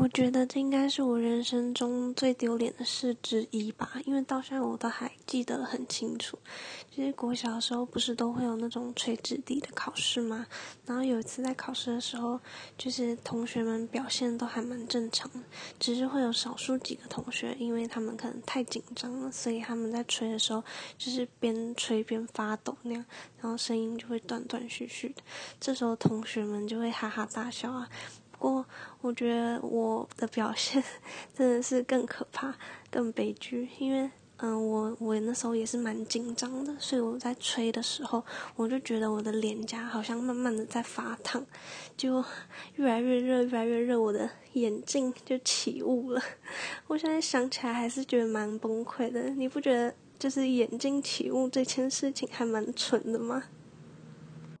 我觉得这应该是我人生中最丢脸的事之一吧，因为到现在我都还记得很清楚。就是国小的时候，不是都会有那种垂直地的考试吗？然后有一次在考试的时候，就是同学们表现都还蛮正常的，只是会有少数几个同学，因为他们可能太紧张了，所以他们在吹的时候就是边吹边发抖那样，然后声音就会断断续续的。这时候同学们就会哈哈大笑啊。不过，我觉得我的表现 真的是更可怕、更悲剧，因为，嗯，我我那时候也是蛮紧张的，所以我在吹的时候，我就觉得我的脸颊好像慢慢的在发烫，就越来越热，越来越热，我的眼镜就起雾了。我现在想起来还是觉得蛮崩溃的，你不觉得就是眼睛起雾这件事情还蛮蠢的吗？